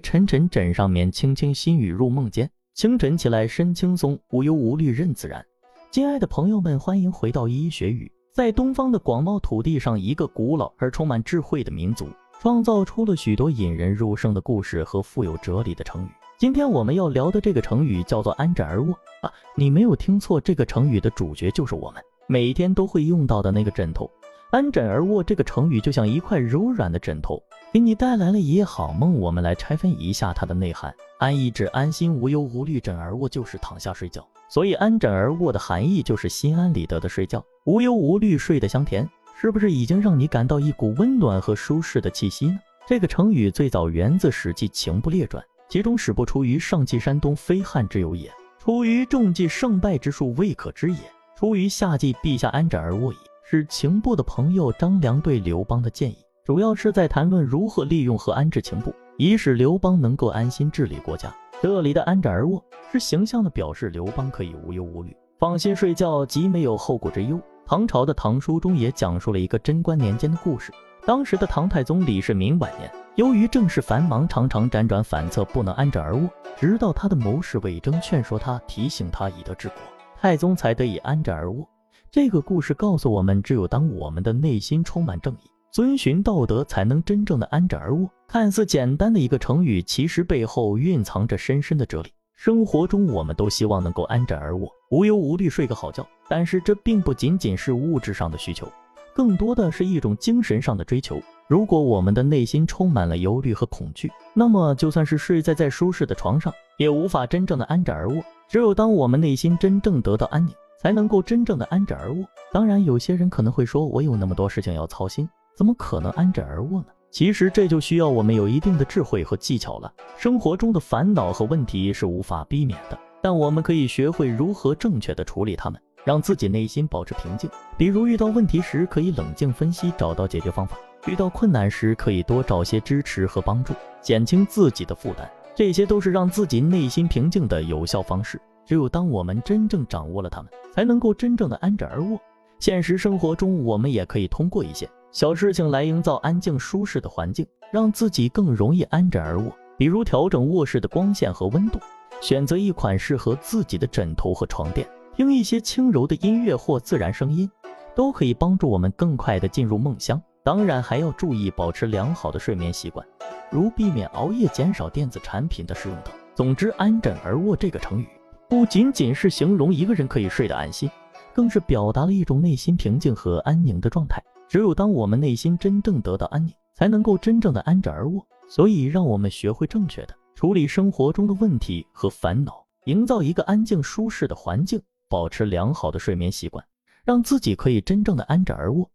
沉沉枕上面，轻轻心语入梦间。清晨起来身轻松，无忧无虑任自然。亲爱的朋友们，欢迎回到一一学语。在东方的广袤土地上，一个古老而充满智慧的民族，创造出了许多引人入胜的故事和富有哲理的成语。今天我们要聊的这个成语叫做“安枕而卧”啊，你没有听错，这个成语的主角就是我们每天都会用到的那个枕头。安枕而卧这个成语就像一块柔软的枕头，给你带来了一夜好梦。我们来拆分一下它的内涵。安意指安心无忧无虑，枕而卧就是躺下睡觉。所以安枕而卧的含义就是心安理得的睡觉，无忧无虑，睡得香甜。是不是已经让你感到一股温暖和舒适的气息呢？这个成语最早源自《史记·情部列传》。其中始不出于上记山东非汉之有也，出于中计胜败之术未可知也，出于下计陛下安枕而卧矣。是情部的朋友张良对刘邦的建议，主要是在谈论如何利用和安置情部，以使刘邦能够安心治理国家。这里的安枕而卧是形象的表示刘邦可以无忧无虑，放心睡觉，即没有后顾之忧。唐朝的唐书中也讲述了一个贞观年间的故事，当时的唐太宗李世民晚年。由于政事繁忙，常常辗转反侧，不能安枕而卧。直到他的谋士魏征劝说他，提醒他以德治国，太宗才得以安枕而卧。这个故事告诉我们，只有当我们的内心充满正义，遵循道德，才能真正的安枕而卧。看似简单的一个成语，其实背后蕴藏着深深的哲理。生活中，我们都希望能够安枕而卧，无忧无虑，睡个好觉。但是，这并不仅仅是物质上的需求，更多的是一种精神上的追求。如果我们的内心充满了忧虑和恐惧，那么就算是睡在再舒适的床上，也无法真正的安枕而卧。只有当我们内心真正得到安宁，才能够真正的安枕而卧。当然，有些人可能会说，我有那么多事情要操心，怎么可能安枕而卧呢？其实这就需要我们有一定的智慧和技巧了。生活中的烦恼和问题是无法避免的，但我们可以学会如何正确的处理它们，让自己内心保持平静。比如遇到问题时，可以冷静分析，找到解决方法。遇到困难时，可以多找些支持和帮助，减轻自己的负担。这些都是让自己内心平静的有效方式。只有当我们真正掌握了它们，才能够真正的安枕而卧。现实生活中，我们也可以通过一些小事情来营造安静舒适的环境，让自己更容易安枕而卧。比如调整卧室的光线和温度，选择一款适合自己的枕头和床垫，听一些轻柔的音乐或自然声音，都可以帮助我们更快的进入梦乡。当然还要注意保持良好的睡眠习惯，如避免熬夜、减少电子产品的使用等。总之，安枕而卧这个成语不仅仅是形容一个人可以睡得安心，更是表达了一种内心平静和安宁的状态。只有当我们内心真正得到安宁，才能够真正的安枕而卧。所以，让我们学会正确的处理生活中的问题和烦恼，营造一个安静舒适的环境，保持良好的睡眠习惯，让自己可以真正的安枕而卧。